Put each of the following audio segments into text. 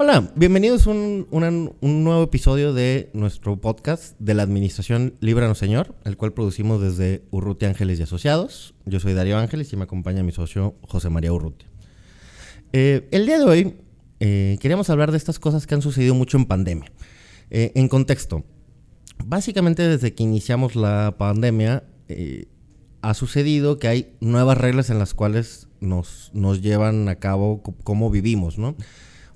Hola, bienvenidos a un, nuevo episodio de nuestro podcast de la Administración Líbranos Señor, el cual producimos desde Urruti Ángeles y Asociados. Yo soy Darío Ángeles y me acompaña mi socio José María Urruti. Eh, el día de hoy eh, queríamos hablar de estas cosas que han sucedido mucho en pandemia. Eh, en contexto, básicamente desde que iniciamos la pandemia ha sucedido que hay nuevas reglas en las cuales nos llevan a cabo cómo vivimos, ¿no?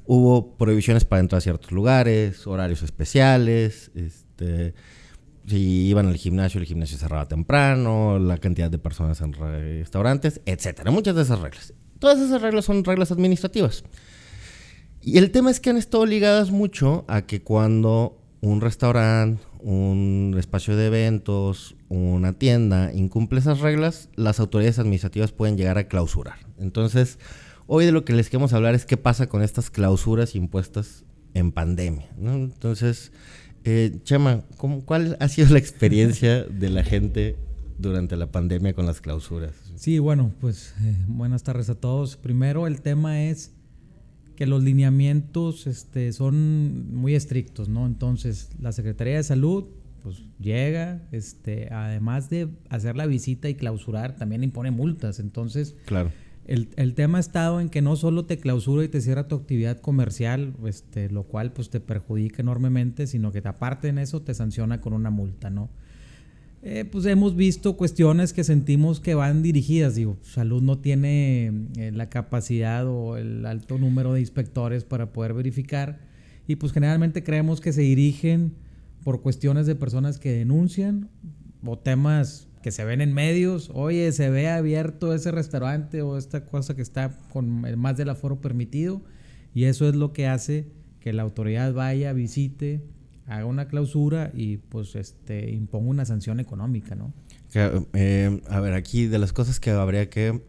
Hubo prohibiciones para entrar a ciertos lugares, horarios especiales, este, si iban al gimnasio, el gimnasio cerraba temprano, la cantidad de personas en restaurantes, etcétera. Muchas de esas reglas. Todas esas reglas son reglas administrativas. Y el tema es que han estado ligadas mucho a que cuando un restaurante, un espacio de eventos, una tienda incumple esas reglas, las autoridades administrativas pueden llegar a clausurar. Entonces, Hoy de lo que les queremos hablar es qué pasa con estas clausuras impuestas en pandemia. Entonces, eh, Chema, ¿cuál ha sido la experiencia de la gente durante la pandemia con las clausuras? Sí, bueno, pues eh, buenas tardes a todos. Primero, el tema es que los lineamientos este, son muy estrictos, ¿no? Entonces, la Secretaría de Salud pues llega, este, además de hacer la visita y clausurar, también impone multas. Entonces, claro el, tema ha estado en que no solo te clausura y te cierra tu actividad comercial, este, lo cual pues te perjudica enormemente, sino que aparte en eso te sanciona con una multa, ¿no? Eh, pues hemos visto cuestiones que sentimos que van dirigidas, digo, salud no tiene eh, la capacidad o el alto número de inspectores para poder verificar y pues generalmente creemos que se dirigen por cuestiones de personas que denuncian o temas que se ven en medios, oye, se ve abierto ese restaurante o esta cosa que está con más del aforo permitido, y eso es lo que hace que la autoridad vaya, visite, haga una clausura y pues este imponga una sanción económica, ¿no? Eh, a ver, aquí de las cosas que habría que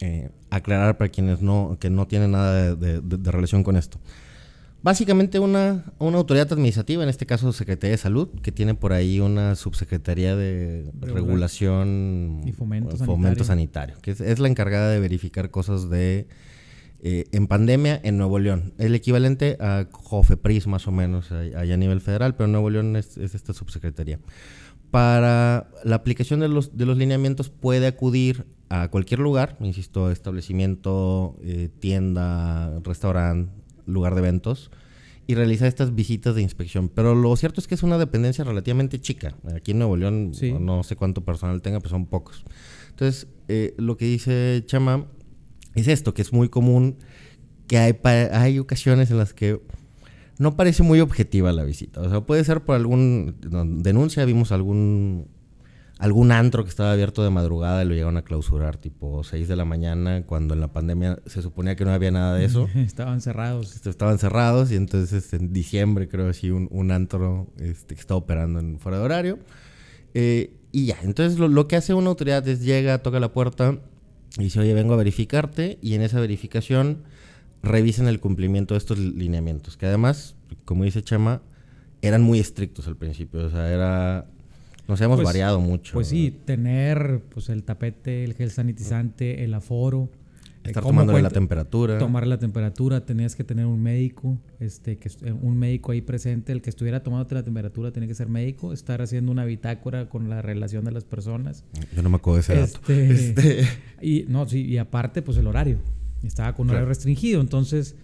eh, aclarar para quienes no, que no tienen nada de relación con esto. Básicamente una, una, autoridad administrativa, en este caso Secretaría de Salud, que tiene por ahí una subsecretaría de regulación y fomento, sanitario. que es, la encargada de verificar cosas de eh, en pandemia en Nuevo León. El equivalente a JOFEPRIS más o menos allá a nivel federal, pero Nuevo León es, esta subsecretaría. Para la aplicación de los, de los lineamientos puede acudir a cualquier lugar, insisto, establecimiento, eh, tienda, restaurante, lugar de eventos y realizar estas visitas de inspección. Pero lo cierto es que es una dependencia relativamente chica. Aquí en Nuevo León no sé cuánto personal tenga, pero son pocos. Entonces, eh, lo que dice Chama es esto, que es muy común, que hay, hay ocasiones en las que no parece muy objetiva la visita. O sea, puede ser por algún denuncia, vimos algún algún antro que estaba abierto de madrugada y lo llegaron a clausurar tipo 6 de la mañana cuando en la pandemia se suponía que no había nada de eso. estaban cerrados. Este, estaban cerrados y entonces en diciembre creo así un, un antro este, que está operando en fuera de horario. Eh, y ya, entonces lo, lo, que hace una autoridad es llega, toca la puerta y dice, oye, vengo a verificarte y en esa verificación revisen el cumplimiento de estos lineamientos, que además, como dice Chema, eran muy estrictos al principio, o sea, era nos hemos pues, variado mucho. Pues sí, tener pues el tapete, el gel sanitizante, el aforo. Eh, Estar tomando la temperatura. Tomar la temperatura, tenías que tener un médico, este, que eh, un médico ahí presente, el que estuviera tomándote la temperatura tenía que ser médico, estar haciendo una bitácora con la relación de las personas. Yo no me acuerdo de ese dato. Este, este. Y no, sí, y aparte, pues el horario. Estaba con un horario restringido, entonces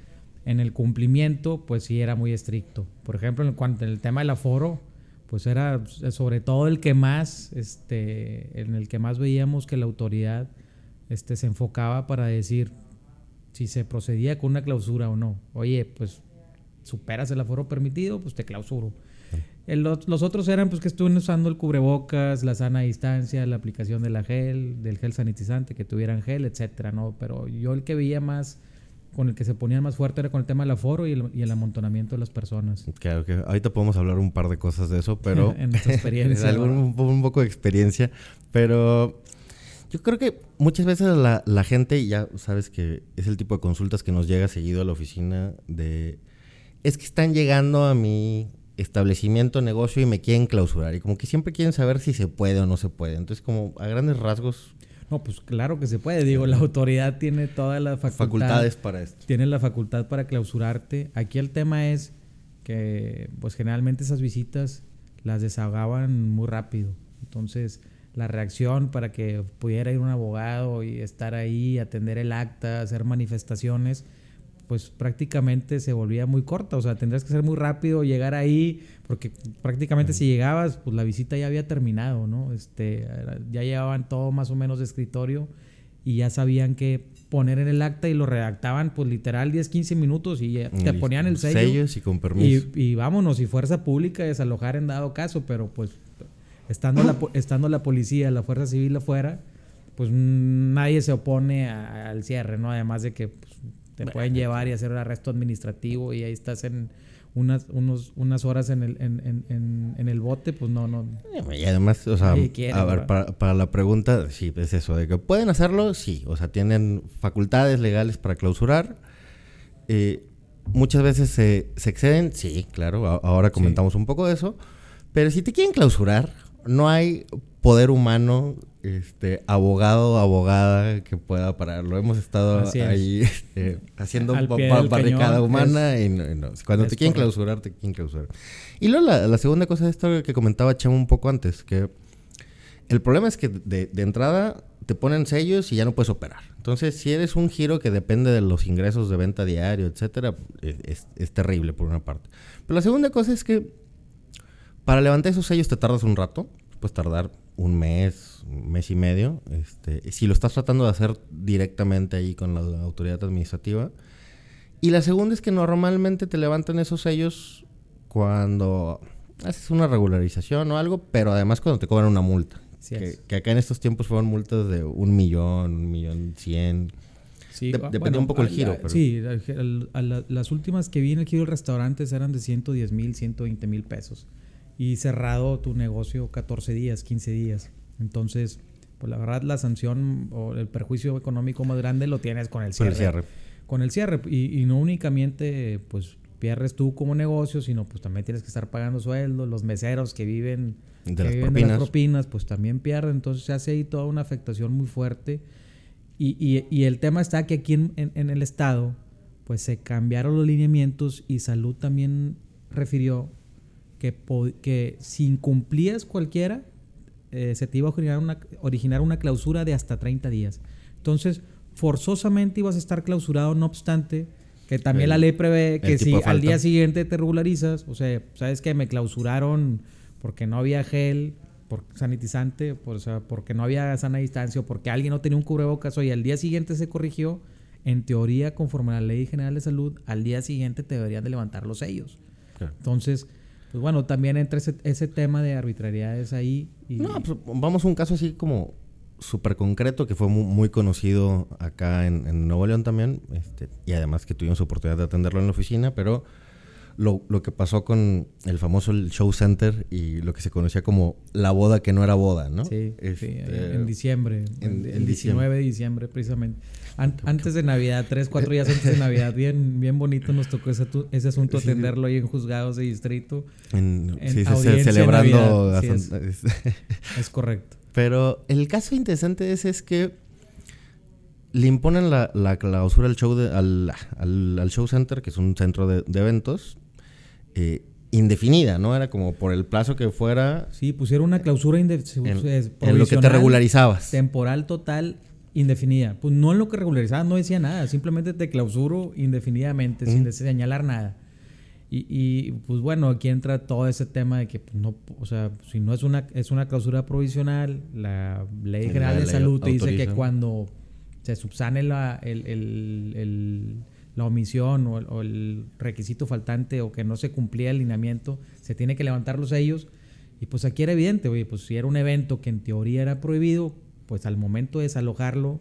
en el cumplimiento, pues sí era muy estricto. Por ejemplo, en cuanto el tema del aforo, pues era sobre todo el que más, este, en el que más veíamos que la autoridad este, se enfocaba para decir si se procedía con una clausura o no. Oye, pues superas el aforo permitido, pues te clausuro. los, otros eran pues que estuvieran usando el cubrebocas, la sana distancia, la aplicación de la gel, del gel sanitizante, que tuvieran gel, etcétera, ¿no? Pero yo el que veía más con el que se ponían más fuerte era con el tema del aforo y el, amontonamiento de las personas. Claro que ahorita podemos hablar un par de cosas de eso, pero... en nuestra experiencia. un, un, poco de experiencia, pero yo creo que muchas veces la, la, gente, ya sabes que es el tipo de consultas que nos llega seguido a la oficina de... Es que están llegando a mi establecimiento, negocio y me quieren clausurar. Y como que siempre quieren saber si se puede o no se puede. Entonces, como a grandes rasgos, No, pues claro que se puede. Digo, la autoridad tiene todas las facultades para esto. Tiene la facultad para clausurarte. Aquí el tema es que, pues generalmente esas visitas las desahogaban muy rápido. Entonces, la reacción para que pudiera ir un abogado y estar ahí, atender el acta, hacer manifestaciones, pues prácticamente se volvía muy corta. O sea, tendrías que ser muy rápido, llegar ahí, porque prácticamente si llegabas, pues la visita ya había terminado, ¿no? Este, ya llevaban todo más o menos de escritorio y ya sabían que poner en el acta y lo redactaban, pues literal 10, 15 minutos y te ponían el sello. Sellos y con permiso. Y, vámonos, y fuerza pública desalojar en dado caso, pero pues estando la, estando la policía, la fuerza civil afuera, pues nadie se opone al cierre, ¿no? Además de que pues, te pueden llevar y hacer un arresto administrativo y ahí estás en unas, unos, unas horas en el, en, en, en el bote, pues no, no. Y además, o sea, a ver, para, para, la pregunta, sí, es eso, de que pueden hacerlo, sí, o sea, tienen facultades legales para clausurar. Eh, muchas veces se, se, exceden, sí, claro, ahora comentamos un poco de eso, pero si te quieren clausurar, no hay poder humano, este, abogado, abogada que pueda pararlo. Hemos estado ahí este, haciendo barricada humana y, no, cuando te quieren clausurar, te quieren clausurar. Y luego la, segunda cosa de esto que comentaba Chemo un poco antes, que el problema es que de, entrada te ponen sellos y ya no puedes operar. Entonces, si eres un giro que depende de los ingresos de venta diario, etcétera, es, es terrible por una parte. Pero la segunda cosa es que para levantar esos sellos te tardas un rato, puedes tardar un mes, mes y medio. Este, si lo estás tratando de hacer directamente ahí con la, autoridad administrativa. Y la segunda es que normalmente te levantan esos sellos cuando haces una regularización o algo, pero además cuando te cobran una multa. que, acá en estos tiempos fueron multas de un millón, un millón cien. Sí, depende un poco el giro. Sí, las últimas que vi en el giro de restaurantes eran de 110 mil, 120 mil pesos y cerrado tu negocio 14 días, 15 días. Entonces, pues la verdad la sanción o el perjuicio económico más grande lo tienes con el cierre. Con el cierre. Con el cierre. Y, no únicamente pues pierdes tú como negocio, sino pues también tienes que estar pagando sueldos, los meseros que viven de, las, propinas. propinas, pues también pierden. Entonces se hace ahí toda una afectación muy fuerte. Y, y, el tema está que aquí en, en el estado pues se cambiaron los lineamientos y salud también refirió que, si incumplías cualquiera, eh, se te iba a originar una, originar una clausura de hasta 30 días. Entonces, forzosamente ibas a estar clausurado, no obstante, que también la ley prevé que si al día siguiente te regularizas, o sea, sabes que me clausuraron porque no había gel, por sanitizante, por, o sea, porque no había sana distancia o porque alguien no tenía un cubrebocas, y al día siguiente se corrigió, en teoría, conforme a la Ley General de Salud, al día siguiente te deberían de levantar los sellos. Entonces, pues bueno, también entra ese, tema de arbitrariedades ahí. Y... No, pues vamos a un caso así como súper concreto que fue muy, conocido acá en, Nuevo León también, este, y además que tuvimos oportunidad de atenderlo en la oficina, pero lo, lo, que pasó con el famoso show center y lo que se conocía como la boda que no era boda, ¿no? Sí, este, en diciembre, en, el 19 de diciembre precisamente. antes de Navidad, tres, cuatro días antes de Navidad, bien, bien bonito nos tocó ese, ese asunto atenderlo ahí en juzgados de distrito. En, sí, celebrando. es, correcto. Pero el caso interesante es, es que le imponen la, la clausura al show, al, al, show center, que es un centro de, de eventos, eh, indefinida, ¿no? Era como por el plazo que fuera. Sí, pusieron una clausura indefinida. En, lo que te regularizabas. Temporal total indefinida. Pues no en lo que regularizabas no decía nada, simplemente te clausuro indefinidamente, sin señalar nada. Y, y, pues bueno, aquí entra todo ese tema de que pues, no, o sea, si no es una, es una clausura provisional, la Ley General de Salud te dice que cuando se subsane la, el, el la omisión o, el requisito faltante o que no se cumplía el lineamiento, se tiene que levantar los sellos. Y pues aquí era evidente, oye, pues si era un evento que en teoría era prohibido, pues al momento de desalojarlo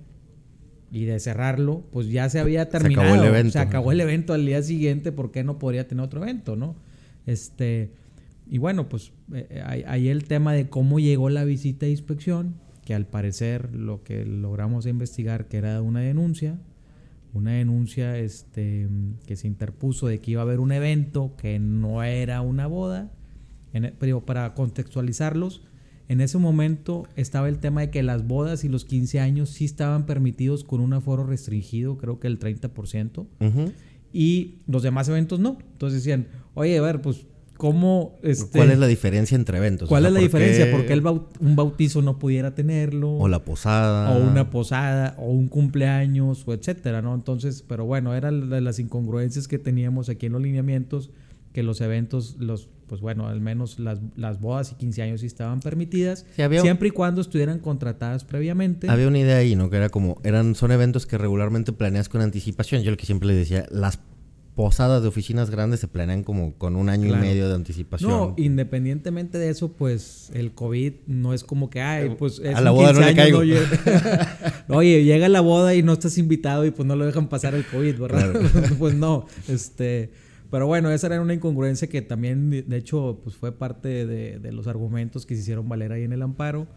y de cerrarlo, pues ya se había terminado. Se acabó el evento. Se acabó el evento al día siguiente, ¿por qué no podría tener otro evento, no? Este, y bueno, pues eh, ahí el tema de cómo llegó la visita de inspección, que al parecer lo que logramos investigar que era una denuncia, una denuncia este, que se interpuso de que iba a haber un evento que no era una boda. pero para contextualizarlos, en ese momento estaba el tema de que las bodas y los 15 años sí estaban permitidos con un aforo restringido, creo que el 30%, y los demás eventos no. Entonces decían, oye, a ver, pues ¿Cómo, este, ¿Cuál es la diferencia entre eventos? ¿Cuál es la diferencia? ¿Por qué el un bautizo no pudiera tenerlo? O la posada. O una posada, o un cumpleaños, o etcétera, ¿no? Entonces, pero bueno, eran las incongruencias que teníamos aquí en los lineamientos, que los eventos, los, pues bueno, al menos las, las bodas y 15 años sí estaban permitidas, siempre y cuando estuvieran contratadas previamente. Había una idea ahí, ¿no? Que era como, eran, son eventos que regularmente planeas con anticipación. Yo lo que siempre le decía, las posadas de oficinas grandes se planean como con un año y medio de anticipación. No, independientemente de eso, pues el COVID no es como que, ay, eh, pues a la boda no le caigo. oye, llega la boda y no estás invitado y pues no lo dejan pasar el COVID, ¿verdad? pues no, este, pero bueno, esa era una incongruencia que también, de hecho, pues fue parte de, de los argumentos que se hicieron valer ahí en el amparo,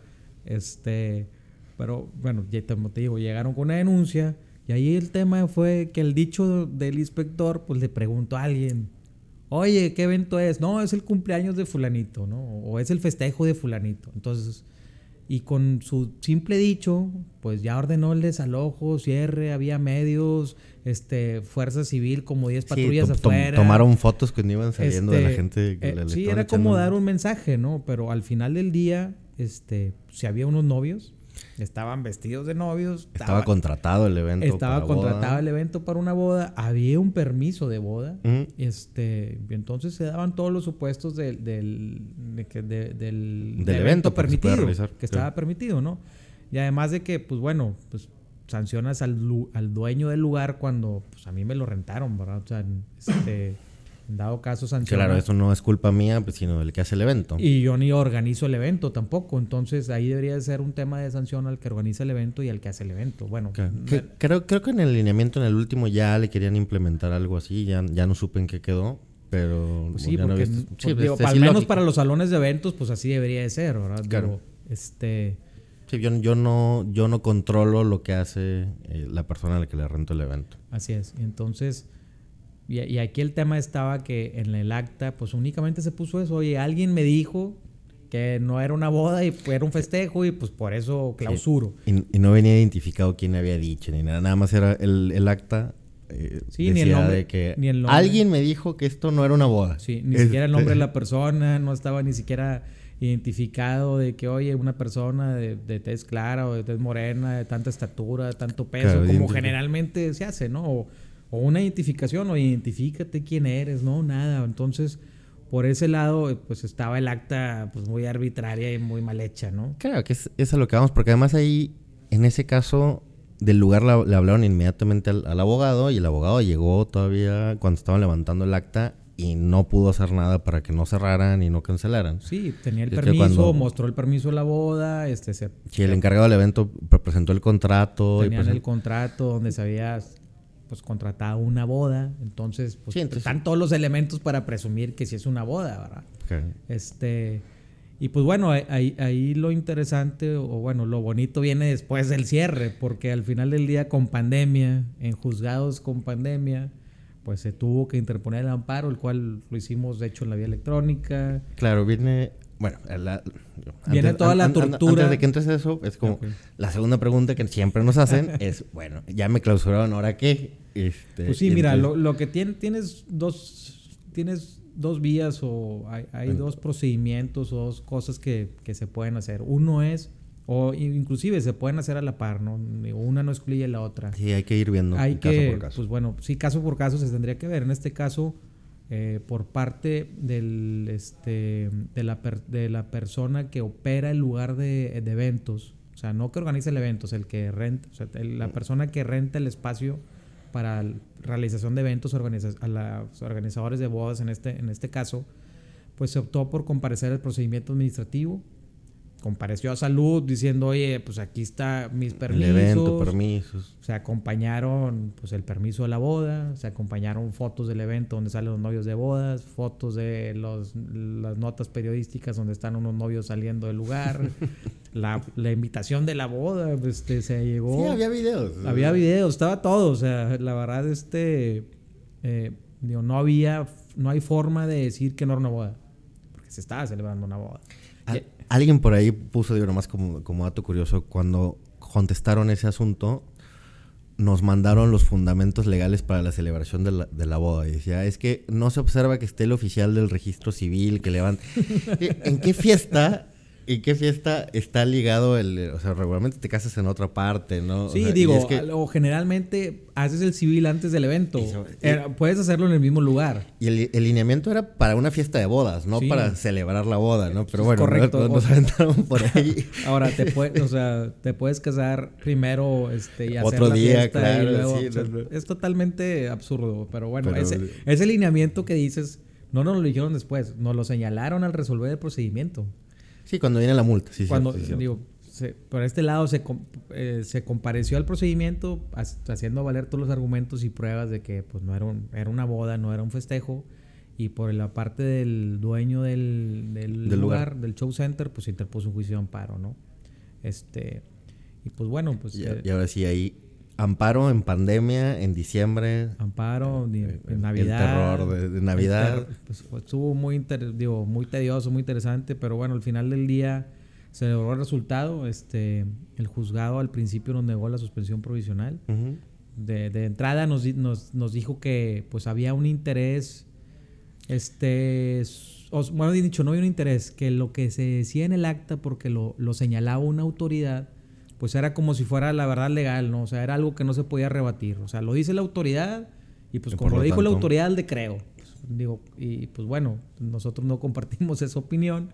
este, pero bueno, ya te digo, llegaron con una denuncia y ahí el tema fue que el dicho del inspector, pues le preguntó a alguien, oye, ¿qué evento es? No, es el cumpleaños de fulanito, ¿no? O es el festejo de fulanito. Entonces, y con su simple dicho, pues ya ordenó el desalojo, cierre, había medios, este, fuerza civil, como 10 patrullas afuera. tomaron fotos que iban saliendo de la este, gente. Que eh, sí, era como dar un mensaje, ¿no? Pero al final del día, este, si había unos novios, Estaban vestidos de novios. Estaba, contratado el evento. Estaba contratado el evento para una boda. Había un permiso de boda. este, entonces se daban todos los supuestos del, del, del, evento, permitido. Que, estaba permitido, ¿no? Y además de que, pues bueno, pues sancionas al, al dueño del lugar cuando pues a mí me lo rentaron, ¿verdad? O sea, este dado caso sancionar. Claro, eso no es culpa mía, pues, sino del que hace el evento. Y yo ni organizo el evento tampoco. Entonces ahí debería ser un tema de sanción al que organiza el evento y al que hace el evento. Bueno, creo, creo que en el lineamiento, en el último, ya le querían implementar algo así. Ya, ya no supe en qué quedó. Pero pues sí, porque, al menos para los salones de eventos, pues así debería de ser, ¿verdad? Claro. este. Sí, yo, yo, no, yo no controlo lo que hace eh, la persona a la que le rento el evento. Así es. Entonces, y, aquí el tema estaba que en el acta, pues únicamente se puso eso. Oye, alguien me dijo que no era una boda y era un festejo y pues por eso clausuro. Y, no venía identificado quién había dicho ni nada. Nada más era el, acta. Eh, sí, ni el nombre, de que alguien me dijo que esto no era una boda. Sí, ni siquiera el nombre de la persona, no estaba ni siquiera identificado de que, oye, una persona de, de tez clara o de tez morena, de tanta estatura, de tanto peso, como generalmente se hace, ¿no? o una identificación o identifícate quién eres, no, nada. Entonces, por ese lado, pues estaba el acta pues muy arbitraria y muy mal hecha, ¿no? Claro, que es, es a lo que vamos, porque además ahí, en ese caso, del lugar le hablaron inmediatamente al, abogado y el abogado llegó todavía cuando estaban levantando el acta y no pudo hacer nada para que no cerraran y no cancelaran. Sí, tenía el permiso, mostró el permiso de la boda, este se, Sí, el encargado del evento presentó el contrato. Tenían el contrato donde se había pues contratada una boda, entonces pues están todos los elementos para presumir que sí es una boda, ¿verdad? Este y pues bueno, ahí, ahí, lo interesante o bueno, lo bonito viene después del cierre, porque al final del día con pandemia, en juzgados con pandemia, pues se tuvo que interponer el amparo, el cual lo hicimos de hecho en la vía electrónica. Claro, viene bueno, viene toda la tortura. Antes de que entres eso, es como la segunda pregunta que siempre nos hacen es, bueno, ya me clausuraron, ¿ahora qué? Este, pues sí, mira, lo, que tiene, tienes dos, tienes dos vías o hay, dos procedimientos o dos cosas que, se pueden hacer. Uno es, o inclusive se pueden hacer a la par, ¿no? Una no excluye la otra. Sí, hay que ir viendo. Hay caso que, por caso. pues bueno, sí, caso por caso se tendría que ver. En este caso eh, por parte del, este, de, la de la persona que opera el lugar de, eventos. O sea, no que organiza el evento, es el que renta, o sea, la persona que renta el espacio para realización de eventos a los organizadores de bodas en este, en este caso, pues se optó por comparecer el procedimiento administrativo compareció a salud diciendo, oye, pues aquí está mis permisos. El evento, permisos. Se acompañaron, pues el permiso de la boda, se acompañaron fotos del evento donde salen los novios de bodas, fotos de los, las notas periodísticas donde están unos novios saliendo del lugar, la, la, invitación de la boda, este, se llegó. Sí, había videos. Había videos, estaba todo, o sea, la verdad, este, eh, digo, no había, no hay forma de decir que no era una boda, porque se estaba celebrando una boda. Alguien por ahí puso, digo, nomás como, como dato curioso, cuando contestaron ese asunto, nos mandaron los fundamentos legales para la celebración de la, de la boda. Y decía, es que no se observa que esté el oficial del registro civil, que levante... ¿En qué fiesta ¿En qué fiesta está ligado el... O sea, regularmente te casas en otra parte, ¿no? Sí, o sea, digo, o generalmente haces el civil antes del evento. Eh, puedes hacerlo en el mismo lugar. Y el, el, lineamiento era para una fiesta de bodas, no sí. para celebrar la boda, ¿no? Pero bueno, Correcto. nos, nos aventaron por ahí. Ahora, te, puede, o sea, te puedes casar primero este, y hacer Otro la día, fiesta claro. y luego, sí, o sea, no, no. Es totalmente absurdo, pero bueno, Pero- ese, ese lineamiento que dices, no nos lo dijeron después, nos lo señalaron al resolver el procedimiento. Sí, cuando viene la multa, sí, Cuando, sí, digo, se- por este lado se, eh, se compareció al procedimiento haciendo valer todos los argumentos y pruebas de que pues no era, un- era una boda, no era un festejo. Y por la parte del dueño del, del Del lugar, lugar. del show center, pues se interpuso un juicio de amparo, ¿no? Este, y pues bueno, pues Y, eh, y ahora sí, ahí amparo en pandemia, en diciembre. amparo, ni- el- en el Navidad. terror de- de el Navidad. pues, estuvo muy, inter- digo, muy tedioso, muy interesante, pero bueno, al final del día se logró el resultado. Este, el juzgado al principio nos negó la suspensión provisional. Ujú. De, de entrada nos, nos, nos dijo que pues había un interés, este, o, bueno, dicho, no había un interés, que lo que se decía en el acta, porque lo, lo señalaba una autoridad, pues era como si fuera la verdad legal, ¿no? O sea, era algo que no se podía rebatir. O sea, lo dice la autoridad y pues Y como lo lo dijo la autoridad, le creo. Pues, digo, y pues bueno, nosotros no compartimos esa opinión.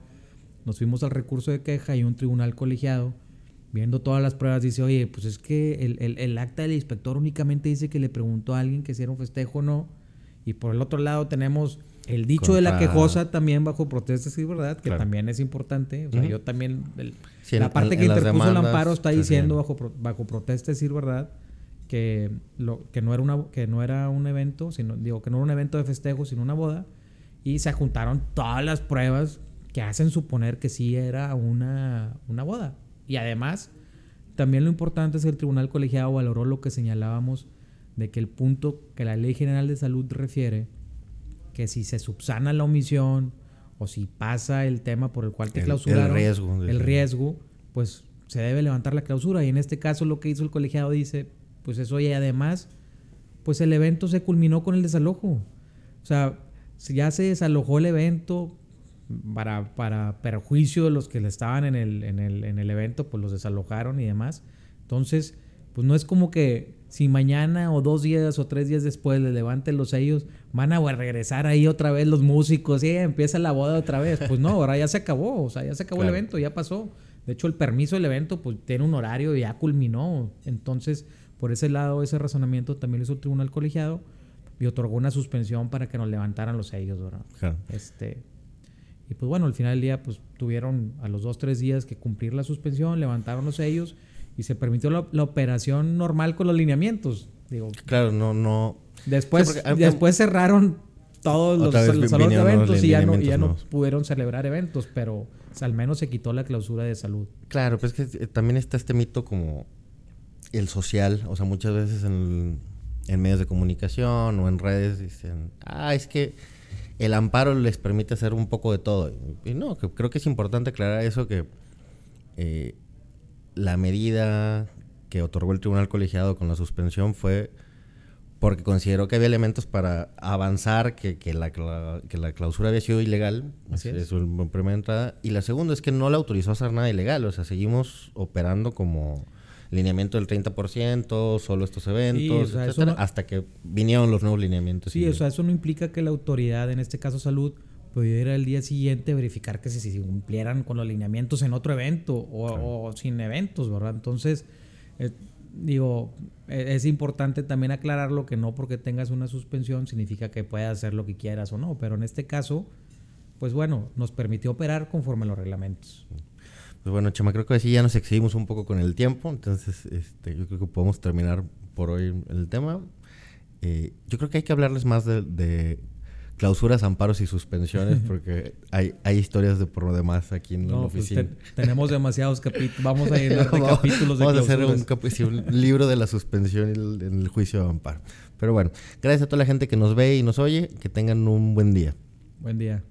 Nos fuimos al recurso de queja y un tribunal colegiado, viendo todas las pruebas, dice, oye, pues es que el, el- el acta del inspector únicamente dice que le preguntó a alguien que si era un festejo o no. Y por el otro lado tenemos el dicho de la quejosa también bajo protesta, sí, ¿verdad? Que Claro. también es importante. O sea, Ujú. yo también... el- Sí, la parte en- que en interpuso el demandas, amparo está diciendo bajo, bajo protesta, decir verdad, que, lo, que, no era una, que no era un evento, sino, digo, que no era un evento de festejo, sino una boda. Y se juntaron todas las pruebas que hacen suponer que sí era una, una boda. Y además, también lo importante es que el tribunal colegiado valoró lo que señalábamos de que el punto que la Ley General de Salud refiere, que si se subsana la omisión o si pasa el tema por el cual te El- el clausuraron, riesgo, el riesgo, pues se debe levantar la clausura. Y en este caso lo que hizo el colegiado dice, pues eso y además, pues el evento se culminó con el desalojo. O sea, si ya se desalojó el evento para, para perjuicio de los que estaban en el, en, el, en el evento, pues los desalojaron y demás. Entonces, pues no es como que si mañana o dos días o tres días después le levanten los sellos, van a regresar ahí otra vez los músicos y empieza la boda otra vez. Pues no, ahora ya se acabó, o sea, ya se acabó Claro. el evento, ya pasó. De hecho, el permiso del evento pues tiene un horario y ya culminó. Entonces, por ese lado, ese razonamiento también lo hizo el tribunal colegiado y otorgó una suspensión para que nos levantaran los sellos, ¿verdad? Claro. Este, y pues bueno, al final del día, pues tuvieron a los dos, tres días que cumplir la suspensión, levantaron los sellos y se permitió la, la operación normal con los lineamientos. Digo, Claro, no, no. después, Sí, porque, ah, después cerraron todos los, los salones de eventos y ya no, y ya no pudieron celebrar eventos, pero o sea, al menos se quitó la clausura de salud. Claro, pues es que eh, también está este mito como el social, o sea, muchas veces en, en medios de comunicación o en redes dicen, ah, es que el amparo les permite hacer un poco de todo. Y no, que- creo que es importante aclarar eso, que eh, la medida que otorgó el tribunal colegiado con la suspensión fue porque consideró que había elementos para avanzar que, que, la, que la clausura había sido ilegal. Así es. Eso es la primera entrada. Y la segunda es que no la autorizó a hacer nada ilegal. O sea, seguimos operando como lineamiento del 30%, solo estos eventos, o sea, eso etcétera, no- hasta que vinieron los nuevos lineamientos. Sí, y- o sea, eso no implica que la autoridad, en este caso salud, pudiera el día siguiente verificar que se, se cumplieran con los lineamientos en otro evento o, o sin eventos, ¿verdad? Entonces, eh, digo, e- es importante también aclararlo que no porque tengas una suspensión significa que puedas hacer lo que quieras o no, pero en este caso, pues bueno, nos permitió operar conforme a los reglamentos. Pues bueno, Chema, creo que así ya nos excedimos un poco con el tiempo, entonces este, yo creo que podemos terminar por hoy el tema. Eh, yo creo que hay que hablarles más de, de clausuras, amparos y suspensiones, porque hay, hay historias de por lo demás aquí en la pues, oficina. te- tenemos demasiados capítulos, vamos a llenar de capítulos de Vamos a hacer clausuras. un, un libro de la suspensión el- en el juicio de amparo. Pero bueno, gracias a toda la gente que nos ve y nos oye, que tengan un buen día. Buen día.